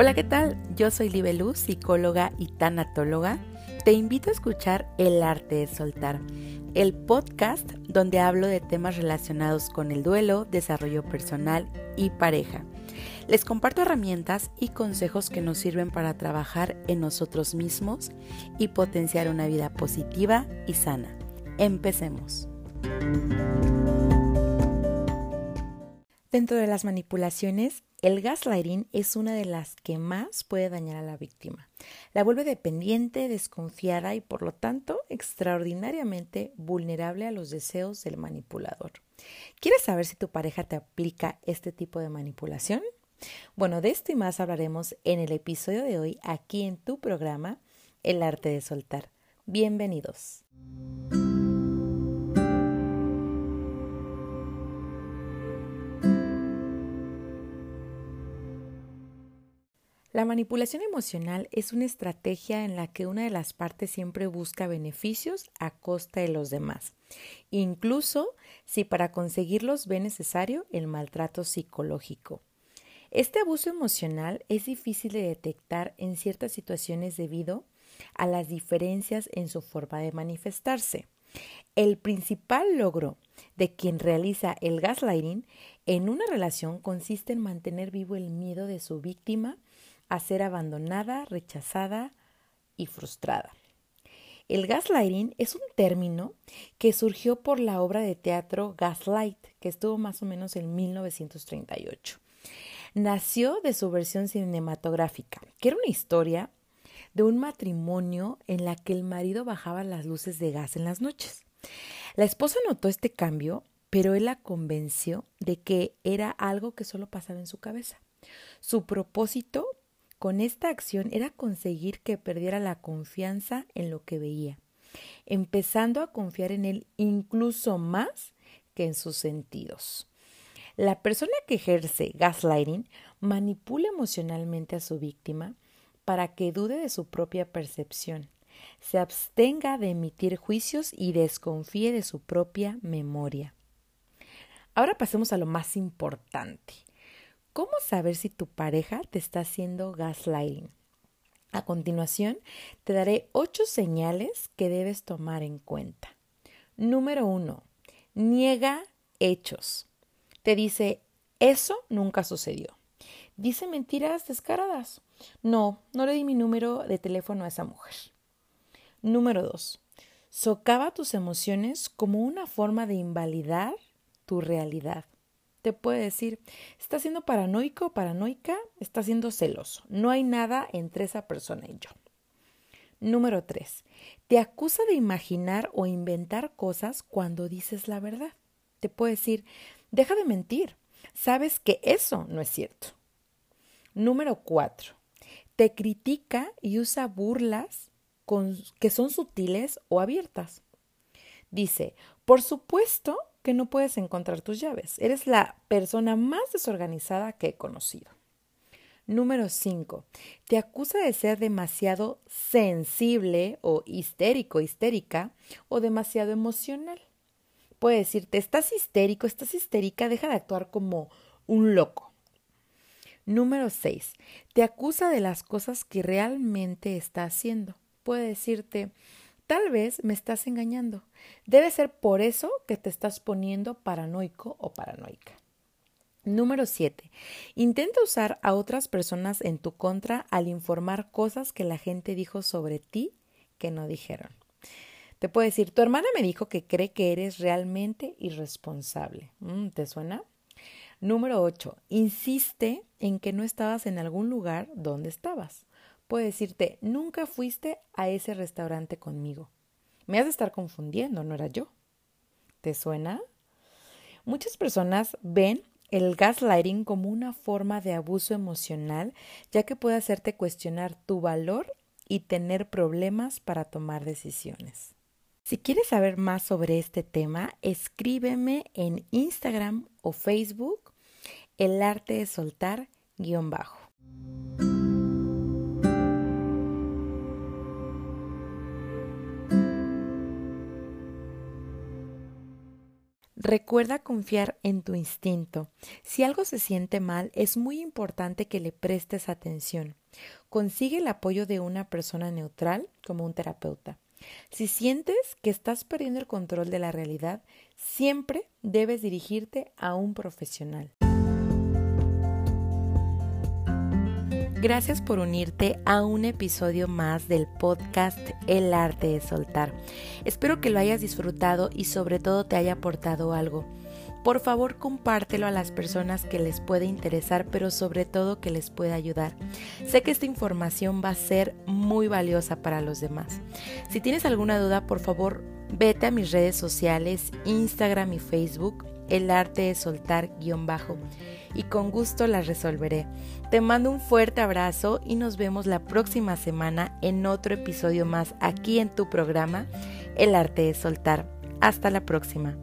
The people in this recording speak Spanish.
Hola, ¿qué tal? Yo soy Libeluz, psicóloga y tanatóloga. Te invito a escuchar El arte de soltar, el podcast donde hablo de temas relacionados con el duelo, desarrollo personal y pareja. Les comparto herramientas y consejos que nos sirven para trabajar en nosotros mismos y potenciar una vida positiva y sana. Empecemos. Dentro de las manipulaciones, el gaslighting es una de las que más puede dañar a la víctima. La vuelve dependiente, desconfiada y por lo tanto extraordinariamente vulnerable a los deseos del manipulador. ¿Quieres saber si tu pareja te aplica este tipo de manipulación? Bueno, de esto y más hablaremos en el episodio de hoy aquí en tu programa El arte de soltar. Bienvenidos. La manipulación emocional es una estrategia en la que una de las partes siempre busca beneficios a costa de los demás, incluso si para conseguirlos ve necesario el maltrato psicológico. Este abuso emocional es difícil de detectar en ciertas situaciones debido a las diferencias en su forma de manifestarse. El principal logro de quien realiza el gaslighting en una relación consiste en mantener vivo el miedo de su víctima a ser abandonada, rechazada y frustrada. El gaslighting es un término que surgió por la obra de teatro Gaslight, que estuvo más o menos en 1938. Nació de su versión cinematográfica, que era una historia de un matrimonio en la que el marido bajaba las luces de gas en las noches. La esposa notó este cambio, pero él la convenció de que era algo que solo pasaba en su cabeza. Su propósito con esta acción era conseguir que perdiera la confianza en lo que veía, empezando a confiar en él incluso más que en sus sentidos. La persona que ejerce gaslighting manipula emocionalmente a su víctima para que dude de su propia percepción, se abstenga de emitir juicios y desconfíe de su propia memoria. Ahora pasemos a lo más importante, ¿Cómo saber si tu pareja te está haciendo gaslighting? A continuación, te daré ocho señales que debes tomar en cuenta. Número uno, niega hechos. Te dice, eso nunca sucedió. Dice mentiras descaradas. No, no le di mi número de teléfono a esa mujer. Número dos, socava tus emociones como una forma de invalidar tu realidad te puede decir, está siendo paranoico paranoica, está siendo celoso. No hay nada entre esa persona y yo. Número 3. Te acusa de imaginar o inventar cosas cuando dices la verdad. Te puede decir, deja de mentir. Sabes que eso no es cierto. Número 4. Te critica y usa burlas que son sutiles o abiertas. Dice, por supuesto que no puedes encontrar tus llaves. Eres la persona más desorganizada que he conocido. Número 5. Te acusa de ser demasiado sensible o histérico, histérica o demasiado emocional. Puede decirte, estás histérico, estás histérica, deja de actuar como un loco. Número 6. Te acusa de las cosas que realmente está haciendo. Puede decirte, Tal vez me estás engañando. Debe ser por eso que te estás poniendo paranoico o paranoica. Número 7. Intenta usar a otras personas en tu contra al informar cosas que la gente dijo sobre ti que no dijeron. Te puede decir, tu hermana me dijo que cree que eres realmente irresponsable. Mm, ¿Te suena? Número 8. Insiste en que no estabas en algún lugar donde estabas puede decirte, nunca fuiste a ese restaurante conmigo. Me has de estar confundiendo, no era yo. ¿Te suena? Muchas personas ven el gaslighting como una forma de abuso emocional, ya que puede hacerte cuestionar tu valor y tener problemas para tomar decisiones. Si quieres saber más sobre este tema, escríbeme en Instagram o Facebook el arte de soltar guion bajo. Recuerda confiar en tu instinto. Si algo se siente mal, es muy importante que le prestes atención. Consigue el apoyo de una persona neutral como un terapeuta. Si sientes que estás perdiendo el control de la realidad, siempre debes dirigirte a un profesional. Gracias por unirte a un episodio más del podcast El arte de soltar. Espero que lo hayas disfrutado y sobre todo te haya aportado algo. Por favor, compártelo a las personas que les puede interesar, pero sobre todo que les pueda ayudar. Sé que esta información va a ser muy valiosa para los demás. Si tienes alguna duda, por favor, vete a mis redes sociales, Instagram y Facebook, el arte de soltar guion bajo y con gusto las resolveré. Te mando un fuerte abrazo y nos vemos la próxima semana en otro episodio más aquí en tu programa El arte de soltar. Hasta la próxima.